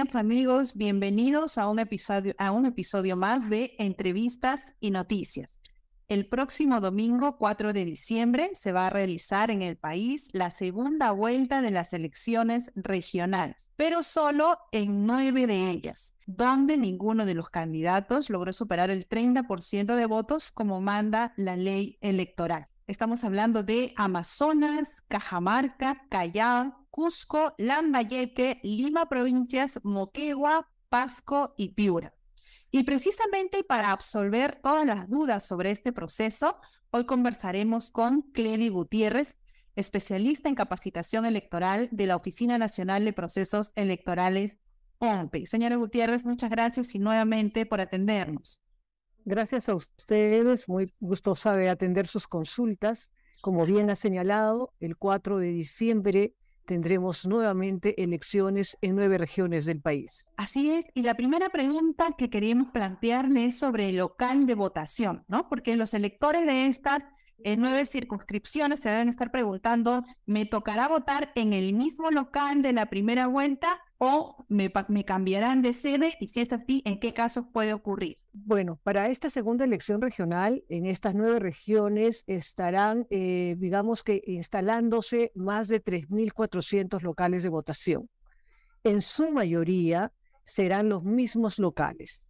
amigos, bienvenidos a un episodio, a un episodio más de Entrevistas y Noticias. El próximo domingo 4 de diciembre se va a realizar en el país la segunda vuelta de las elecciones regionales, pero solo en nueve de ellas, donde ninguno de los candidatos logró superar el 30% de votos como manda la ley electoral. Estamos hablando de Amazonas, Cajamarca, Callao, Cusco, Lambayeque, Lima provincias, Moquegua, Pasco y Piura. Y precisamente para absolver todas las dudas sobre este proceso, hoy conversaremos con Cledi Gutiérrez, especialista en capacitación electoral de la Oficina Nacional de Procesos Electorales, OMPE. Señora Gutiérrez, muchas gracias y nuevamente por atendernos. Gracias a ustedes, muy gustosa de atender sus consultas. Como bien ha señalado, el 4 de diciembre tendremos nuevamente elecciones en nueve regiones del país. Así es, y la primera pregunta que queríamos plantearle es sobre el local de votación, ¿no? Porque los electores de estas en nueve circunscripciones se deben estar preguntando, ¿me tocará votar en el mismo local de la primera vuelta o me, cambiarán de sede? Y si es así, ¿en qué casos puede ocurrir? Bueno, para esta segunda elección regional, en estas nueve regiones estarán, eh, digamos que, instalándose más de 3.400 locales de votación. En su mayoría serán los mismos locales.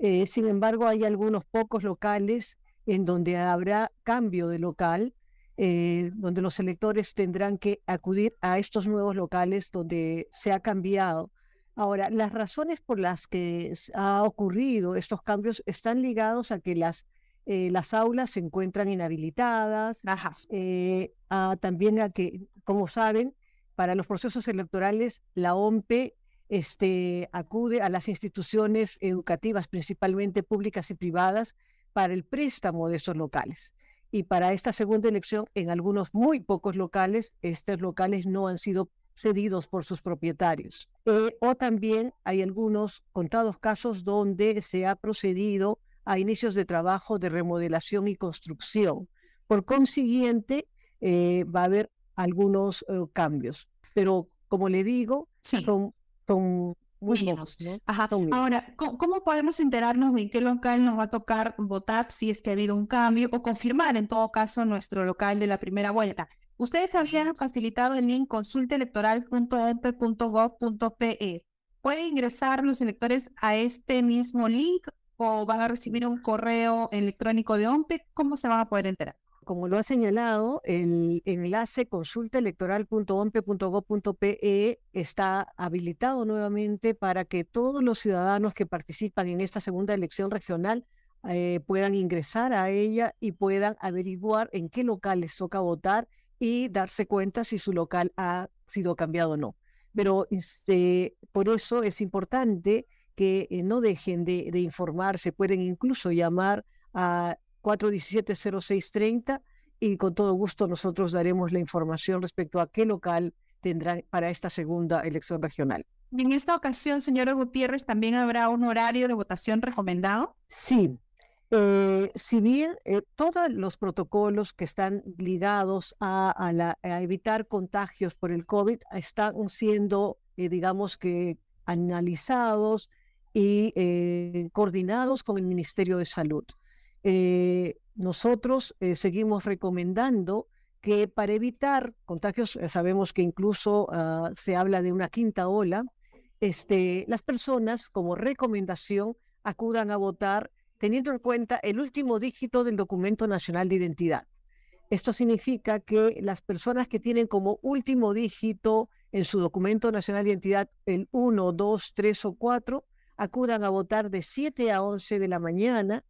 Eh, sin embargo, hay algunos pocos locales en donde habrá cambio de local, eh, donde los electores tendrán que acudir a estos nuevos locales donde se ha cambiado. Ahora, las razones por las que ha ocurrido estos cambios están ligados a que las, eh, las aulas se encuentran inhabilitadas, eh, también a que, como saben, para los procesos electorales la OMPE este, acude a las instituciones educativas, principalmente públicas y privadas, para el préstamo de esos locales. Y para esta segunda elección, en algunos muy pocos locales, estos locales no han sido cedidos por sus propietarios. Eh, o también hay algunos contados casos donde se ha procedido a inicios de trabajo de remodelación y construcción. Por consiguiente, eh, va a haber algunos eh, cambios. Pero como le digo, son, son Ahora, ¿cómo, podemos enterarnos de en qué local nos va a tocar votar si es que ha habido un cambio o confirmar en todo caso nuestro local de la primera vuelta? Ustedes habían facilitado el link consultaelectoral.empe.gov.pe. ¿Pueden ingresar los electores a este mismo link o van a recibir un correo electrónico de OMPE? ¿Cómo se van a poder enterar? Como lo ha señalado, el enlace consultaelectoral.ompe.gov.pe está habilitado nuevamente para que todos los ciudadanos que participan en esta segunda elección regional eh, puedan ingresar a ella y puedan averiguar en qué local les toca votar y darse cuenta si su local ha sido cambiado o no. Pero este, por eso es importante que eh, no dejen de, de informarse, pueden incluso llamar a 417-0630 y con todo gusto nosotros daremos la información respecto a qué local tendrán para esta segunda elección regional. En esta ocasión, señora Gutiérrez, ¿también habrá un horario de votación recomendado? Sí. Eh, si bien eh, todos los protocolos que están ligados a, la, evitar contagios por el COVID están siendo, eh, digamos que, analizados y coordinados con el Ministerio de Salud. Eh, nosotros eh, seguimos recomendando que para evitar contagios, eh, sabemos que incluso ah, se habla de una quinta ola, este, las personas como recomendación acudan a votar teniendo en cuenta el último dígito del documento nacional de identidad. Esto significa que las personas que tienen como último dígito en su documento nacional de identidad el 1, 2, 3 o 4, acudan a votar de 7 a 11 de la mañana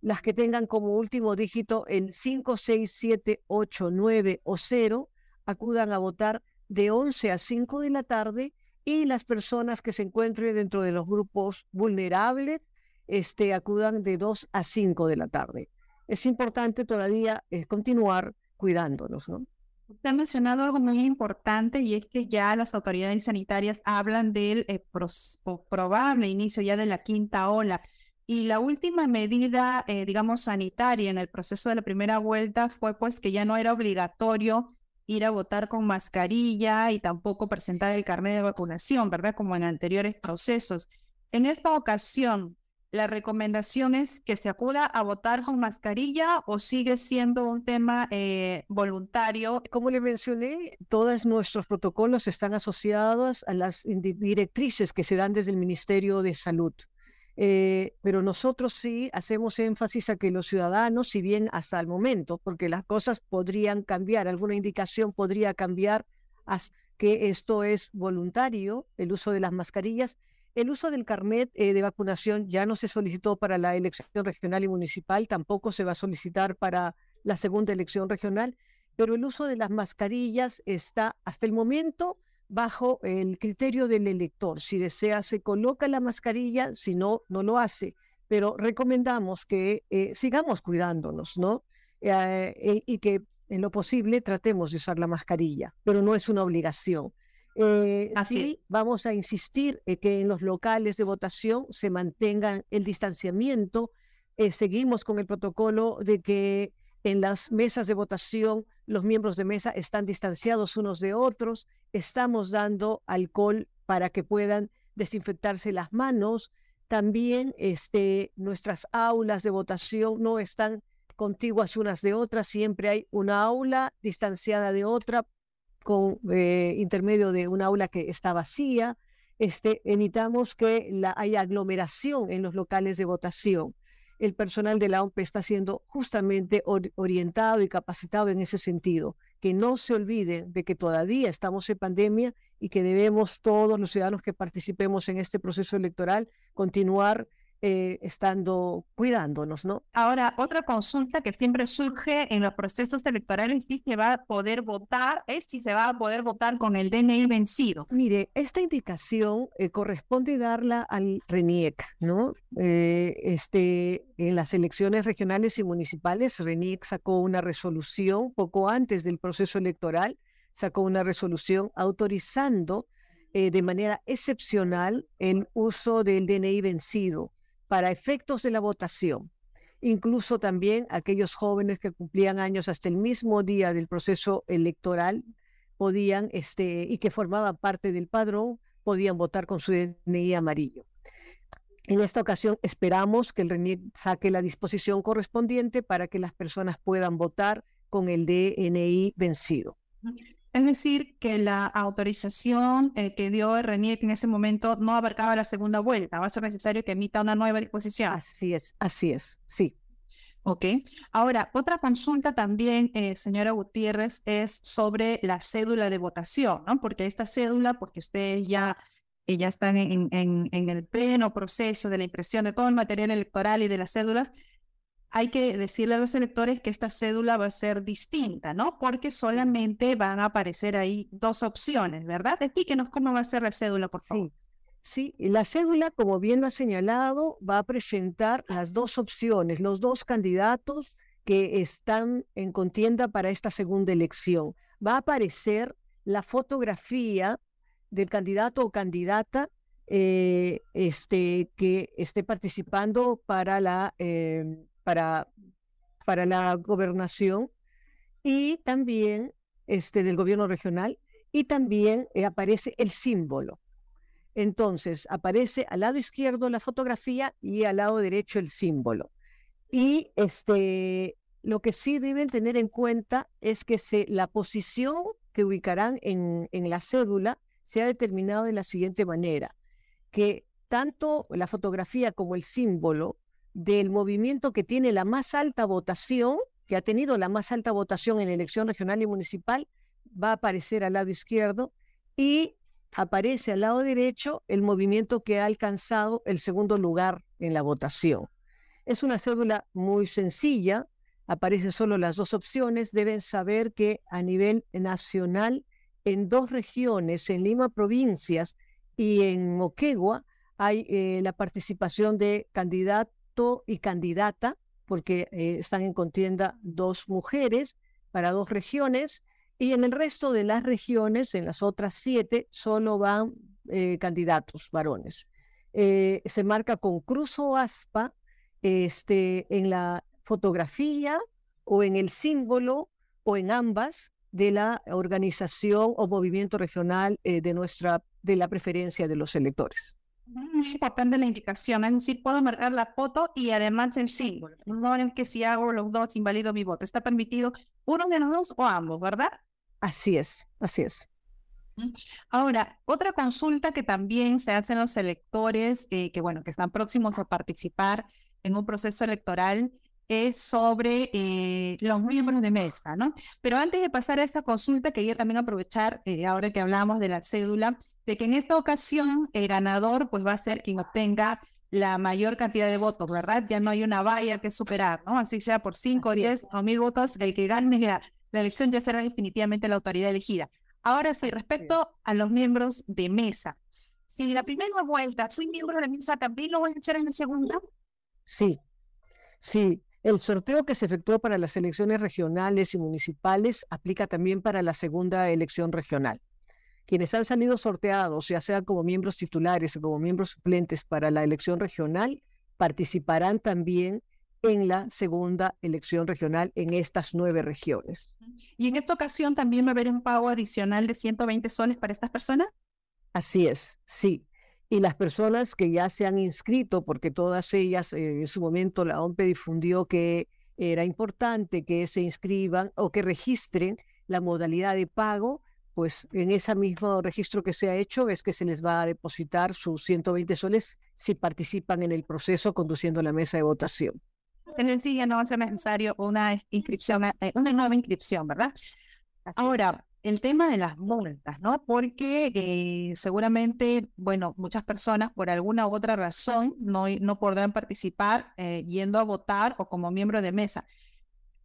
las que tengan como último dígito el 5, 6, 7, 8, 9 o 0 acudan a votar de 11 a 5 de la tarde y las personas que se encuentren dentro de los grupos vulnerables este, acudan de 2 a 5 de la tarde. Es importante todavía eh, continuar cuidándonos, ¿no? Usted ha mencionado algo muy importante y es que ya las autoridades sanitarias hablan del eh, probable inicio ya de la quinta ola. Y la última medida, eh, digamos, sanitaria en el proceso de la primera vuelta fue pues que ya no era obligatorio ir a votar con mascarilla y tampoco presentar el carnet de vacunación, ¿verdad? Como en anteriores procesos. En esta ocasión, ¿la recomendación es que se acuda a votar con mascarilla o sigue siendo un tema eh, voluntario? Como le mencioné, todos nuestros protocolos están asociados a las directrices que se dan desde el Ministerio de Salud. Eh, pero nosotros sí hacemos énfasis a que los ciudadanos, si bien hasta el momento, porque las cosas podrían cambiar, alguna indicación podría cambiar, que esto es voluntario, el uso de las mascarillas, el uso del carnet eh, de vacunación ya no se solicitó para la elección regional y municipal, tampoco se va a solicitar para la segunda elección regional, pero el uso de las mascarillas está hasta el momento bajo el criterio del elector. Si desea, se coloca la mascarilla, si no, no lo hace. Pero recomendamos que eh, sigamos cuidándonos, ¿no? Eh, eh, y que en lo posible tratemos de usar la mascarilla, pero no es una obligación. Así vamos a insistir en que en los locales de votación se mantengan el distanciamiento. seguimos con el protocolo de que en las mesas de votación los miembros de mesa están distanciados unos de otros, estamos dando alcohol para que puedan desinfectarse las manos, también este, nuestras aulas de votación no están contiguas unas de otras, siempre hay una aula distanciada de otra con eh, intermedio de una aula que está vacía. Este, evitamos que haya aglomeración en los locales de votación el personal de la OMP está siendo justamente orientado y capacitado en ese sentido. Que no se olviden de que todavía estamos en pandemia y que debemos todos los ciudadanos que participemos en este proceso electoral continuar eh, estando cuidándonos, ¿no? Ahora, otra consulta que siempre surge en los procesos electorales si se va a poder votar, es si se va a poder votar con el DNI vencido. Mire, esta indicación eh, corresponde darla al RENIEC, ¿no? Eh, este, en las elecciones regionales y municipales, RENIEC sacó una resolución poco antes del proceso electoral, sacó una resolución autorizando de manera excepcional el uso del DNI vencido para efectos de la votación. Incluso también aquellos jóvenes que cumplían años hasta el mismo día del proceso electoral podían, este, y que formaban parte del padrón, podían votar con su DNI amarillo. En esta ocasión esperamos que el RENIEC saque la disposición correspondiente para que las personas puedan votar con el DNI vencido. Es decir, que la autorización eh, que dio RENIEC en ese momento no abarcaba la segunda vuelta. Va a ser necesario que emita una nueva disposición. Así es, así es, sí. Ok. Ahora, otra consulta también, eh, señora Gutiérrez, es sobre la cédula de votación, ¿no? Porque esta cédula, porque ustedes ya, eh, ya están en, en, en el pleno proceso de la impresión de todo el material electoral y de las cédulas, hay que decirle a los electores que esta cédula va a ser distinta, ¿no? Porque solamente van a aparecer ahí dos opciones, ¿verdad? Explíquenos cómo va a ser la cédula, por favor. Sí. sí, la cédula, como bien lo ha señalado, va a presentar las dos opciones, los dos candidatos que están en contienda para esta segunda elección. Va a aparecer la fotografía del candidato o candidata eh, este, que esté participando para la em, para, para la gobernación y también este, del gobierno regional y también eh, aparece el símbolo. Entonces, aparece al lado izquierdo la fotografía y al lado derecho el símbolo. Y este, lo que sí deben tener en cuenta es que se, la posición que ubicarán en, en la cédula se ha determinado de la siguiente manera, que tanto la fotografía como el símbolo del movimiento que tiene la más alta votación, que ha tenido la más alta votación en elección regional y municipal, va a aparecer al lado izquierdo y aparece al lado derecho el movimiento que ha alcanzado el segundo lugar en la votación. Es una cédula muy sencilla, aparecen solo las dos opciones. Deben saber que a nivel nacional, en dos regiones, en Lima provincias y en Moquegua, hay eh, la participación de y candidata, porque eh, están en contienda dos mujeres para dos regiones, y en el resto de las regiones, en las otras siete, solo van eh, candidatos varones. Eh, se marca con cruz o aspa este, en la fotografía o en el símbolo o en ambas de la organización o movimiento regional de nuestra de la preferencia de los electores. Es importante la indicación, es decir, puedo marcar la foto y además el símbolo. No es que si hago los dos invalido mi voto. Está permitido uno de los dos o ambos, ¿verdad? Así es, así es. Ahora, otra consulta que también se hacen los electores, eh, que bueno, que están próximos a participar en un proceso electoral, es sobre eh, los miembros de mesa, ¿no? Pero antes de pasar a esta consulta, quería también aprovechar, eh, ahora que hablamos de la cédula, de que en esta ocasión el ganador pues va a ser quien obtenga la mayor cantidad de votos, ¿verdad? Ya no hay una valla que superar, ¿no? Así sea por 5, 10 o mil votos, el que gane la, la elección ya será definitivamente la autoridad elegida. Ahora sí, respecto a los miembros de mesa. Si la primera vuelta soy miembro de mesa, ¿también lo voy a echar en la segunda? Sí, sí. El sorteo que se efectuó para las elecciones regionales y municipales aplica también para la segunda elección regional. Quienes han salido sorteados, ya sea como miembros titulares o como miembros suplentes para la elección regional, participarán también en la segunda elección regional en estas nueve regiones. ¿Y en esta ocasión también va a haber un pago adicional de 120 soles para estas personas? Así es, sí. Y las personas que ya se han inscrito, porque todas ellas eh, en su momento la OMPE difundió que era importante que se inscriban o que registren la modalidad de pago, pues en ese mismo registro que se ha hecho es que se les va a depositar sus 120 soles si participan en el proceso conduciendo la mesa de votación en el ya no va a ser necesario una inscripción, eh, una nueva inscripción, ¿verdad? Ahora, el tema de las multas, ¿no? Porque eh, seguramente, bueno, muchas personas por alguna u otra razón no, no podrán participar eh, yendo a votar o como miembro de mesa.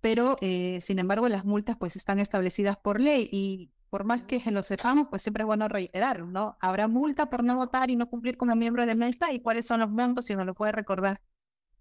Pero, sin embargo, las multas pues están establecidas por ley y por más que lo sepamos, pues siempre es bueno reiterar, ¿no? Habrá multa por no votar y no cumplir como miembro de mesa y cuáles son los montos, si nos lo puede recordar.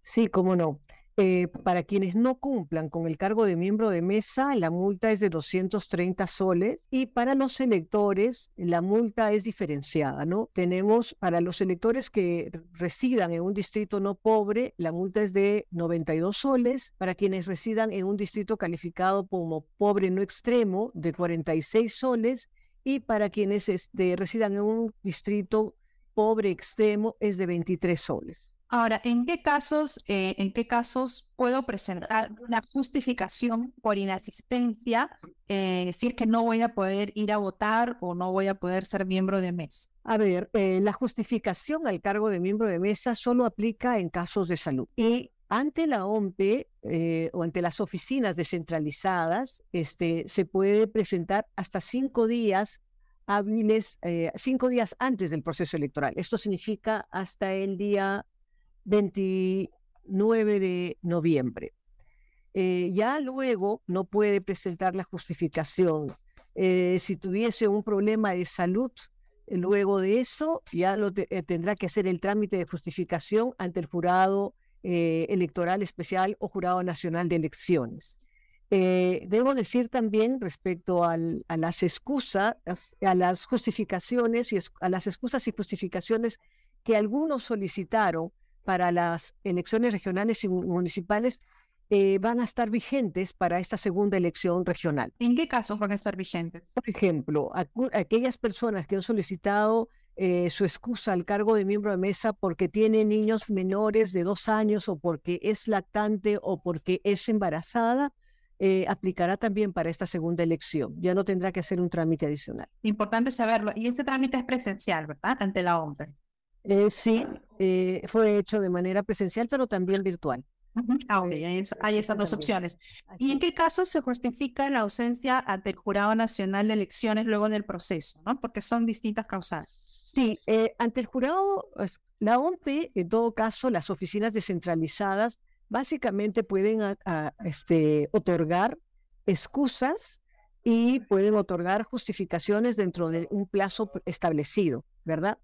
Sí, cómo no. Eh, para quienes no cumplan con el cargo de miembro de mesa, la multa es de 230 soles y para los electores la multa es diferenciada, ¿no? Tenemos para los electores que residan en un distrito no pobre, la multa es de 92 soles, para quienes residan en un distrito calificado como pobre no extremo, de 46 soles y para quienes este, residan en un distrito pobre extremo es de 23 soles. Ahora, ¿en qué casos, eh, en qué casos puedo presentar una justificación por inasistencia, eh, decir que no voy a poder ir a votar o no voy a poder ser miembro de mesa? A ver, eh, la justificación al cargo de miembro de mesa solo aplica en casos de salud y ante la OMPE o ante las oficinas descentralizadas, este, se puede presentar hasta cinco días hábiles, cinco días antes del proceso electoral. Esto significa hasta el día 29 de noviembre. Eh, ya luego no puede presentar la justificación. Eh, si tuviese un problema de salud, eh, luego de eso ya lo tendrá que hacer el trámite de justificación ante el jurado electoral especial o jurado nacional de elecciones. debo decir también respecto a las excusas, a las justificaciones y a las excusas y justificaciones que algunos solicitaron para las elecciones regionales y municipales eh, van a estar vigentes para esta segunda elección regional. ¿En qué casos van a estar vigentes? Por ejemplo, aquellas personas que han solicitado eh, su excusa al cargo de miembro de mesa porque tiene niños menores de dos años o porque es lactante o porque es embarazada, eh, aplicará también para esta segunda elección. Ya no tendrá que hacer un trámite adicional. Importante saberlo. Y este trámite es presencial, ¿verdad? Ante la OMP. Eh, sí, eh, fue hecho de manera presencial, pero también virtual. Ah, hay, esas dos opciones. ¿Y en qué caso se justifica la ausencia ante el Jurado Nacional de Elecciones luego del proceso? ¿no? Porque son distintas causales. Sí, eh, ante el jurado, pues, la OMP, en todo caso, las oficinas descentralizadas básicamente pueden este, otorgar excusas y pueden otorgar justificaciones dentro de un plazo establecido, ¿verdad?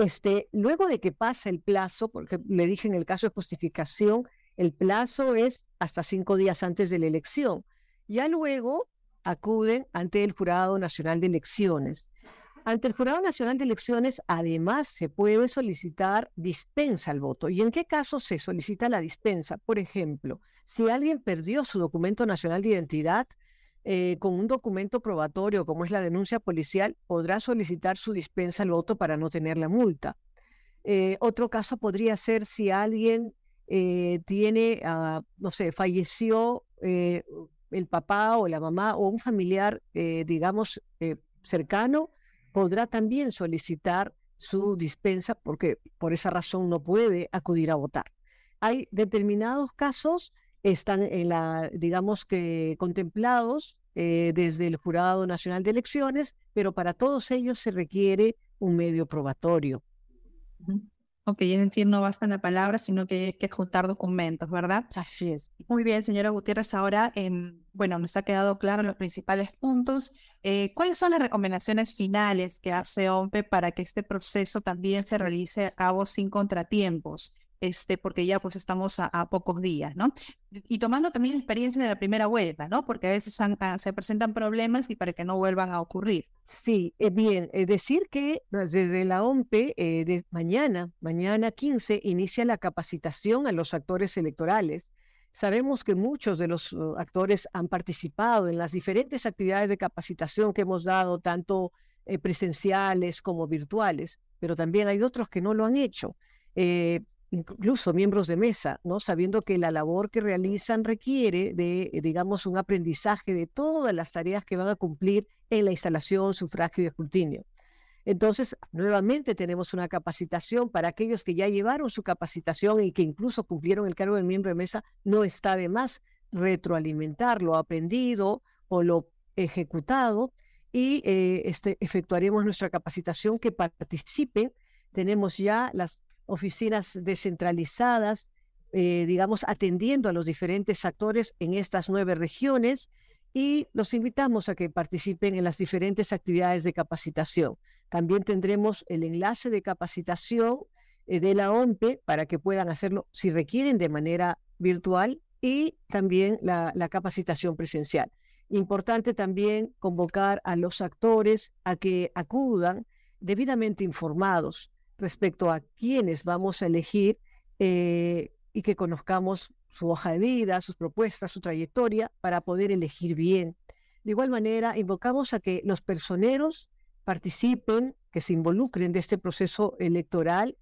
Este, luego de que pasa el plazo, porque le dije en el caso de justificación, el plazo es hasta cinco días antes de la elección. Ya luego acuden ante el Jurado Nacional de Elecciones. Ante el Jurado Nacional de Elecciones, además, se puede solicitar dispensa al voto. ¿Y en qué caso se solicita la dispensa? Por ejemplo, si alguien perdió su documento nacional de identidad, eh, con un documento probatorio como es la denuncia policial, podrá solicitar su dispensa al voto para no tener la multa. Eh, otro caso podría ser si alguien eh, tiene, ah, no sé, falleció el papá o la mamá o un familiar, digamos, cercano, podrá también solicitar su dispensa porque por esa razón no puede acudir a votar. Hay determinados casos están en la, digamos que contemplados eh, desde el Jurado Nacional de Elecciones, pero para todos ellos se requiere un medio probatorio. Ok, es decir, no basta la palabra, sino que hay que juntar documentos, ¿verdad? Así es. Muy bien, señora Gutiérrez, ahora, bueno, nos ha quedado claro los principales puntos. Eh, ¿Cuáles son las recomendaciones finales que hace OMPE para que este proceso también se realice a cabo sin contratiempos? Este, porque ya pues estamos a, pocos días, ¿no? Y tomando también experiencia de la primera vuelta, ¿no? Porque a veces ah, se presentan problemas y para que no vuelvan a ocurrir. Sí, eh, bien, es decir que pues, desde la OMPE, eh, mañana, mañana 15, inicia la capacitación a los actores electorales. Sabemos que muchos de los uh, actores han participado en las diferentes actividades de capacitación que hemos dado, tanto eh, presenciales como virtuales, pero también hay otros que no lo han hecho incluso miembros de mesa, ¿no? Sabiendo que la labor que realizan requiere de, eh, digamos, un aprendizaje de todas las tareas que van a cumplir en la instalación, sufragio y escrutinio. Entonces, nuevamente tenemos una capacitación para aquellos que ya llevaron su capacitación y que incluso cumplieron el cargo de miembro de mesa, no está de más retroalimentar lo aprendido o lo ejecutado y eh, este, efectuaremos nuestra capacitación que participen. Tenemos ya las oficinas descentralizadas, eh, digamos, atendiendo a los diferentes actores en estas nueve regiones y los invitamos a que participen en las diferentes actividades de capacitación. También tendremos el enlace de capacitación eh, de la OMPE para que puedan hacerlo si requieren de manera virtual y también la, la capacitación presencial. Importante también convocar a los actores a que acudan debidamente informados respecto a quiénes vamos a elegir eh, y que conozcamos su hoja de vida, sus propuestas, su trayectoria, para poder elegir bien. De igual manera, invocamos a que los personeros participen, que se involucren de este proceso electoral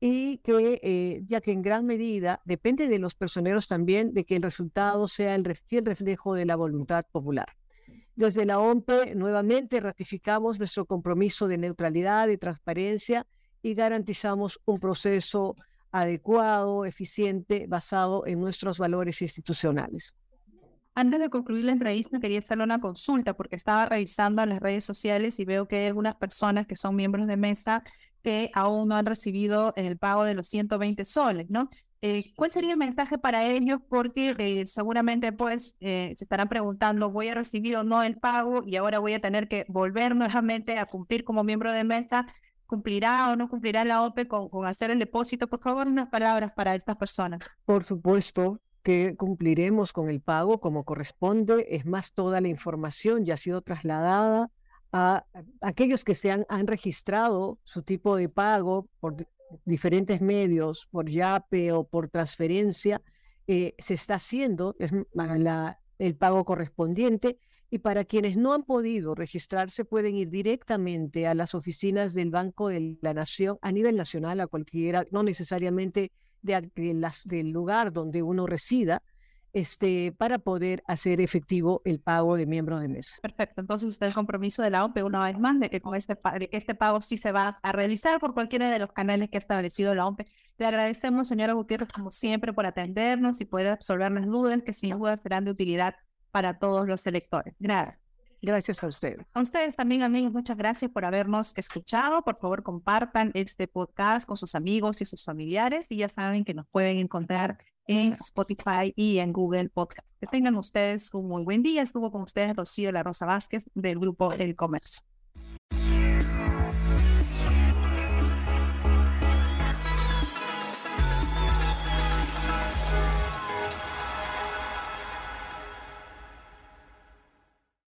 y que, eh, ya que en gran medida depende de los personeros también de que el resultado sea el reflejo de la voluntad popular. Desde la OMPE, nuevamente ratificamos nuestro compromiso de neutralidad y transparencia y garantizamos un proceso adecuado, eficiente, basado en nuestros valores institucionales. Antes de concluir la entrevista, quería hacerle una consulta porque estaba revisando las redes sociales y veo que hay algunas personas que son miembros de mesa que aún no han recibido el pago de los 120 soles, ¿no? Eh, ¿Cuál sería el mensaje para ellos? Porque eh, seguramente pues eh, se estarán preguntando, ¿voy a recibir o no el pago? Y ahora voy a tener que volver nuevamente a cumplir como miembro de mesa cumplirá o no cumplirá la OPE con, hacer el depósito. Por favor, unas palabras para estas personas. Por supuesto que cumpliremos con el pago como corresponde. Es más, toda la información ya ha sido trasladada a aquellos que se han, han su tipo de pago por diferentes medios, por YAPE o por transferencia. Eh, se está haciendo es la, el pago correspondiente y para quienes no han podido registrarse, pueden ir directamente a las oficinas del Banco de la Nación a nivel nacional, a cualquiera, no necesariamente de, del lugar donde uno resida, este, para poder hacer efectivo el pago de miembro de mesa. Perfecto. Entonces está el compromiso de la OMPE una vez más de que, con este, de que este pago sí se va a realizar por cualquiera de los canales que ha establecido la OMPE. Le agradecemos, señora Gutiérrez, como siempre, por atendernos y poder absolver las dudas que sin duda serán de utilidad para todos los electores. Gracias. Gracias a ustedes. A ustedes también, amigos, muchas gracias por habernos escuchado. Por favor, compartan este podcast con sus amigos y sus familiares y ya saben que nos pueden encontrar en Spotify y en Google Podcast. Que tengan ustedes un muy buen día. Estuvo con ustedes Rocío La Rosa Vázquez del grupo El Comercio.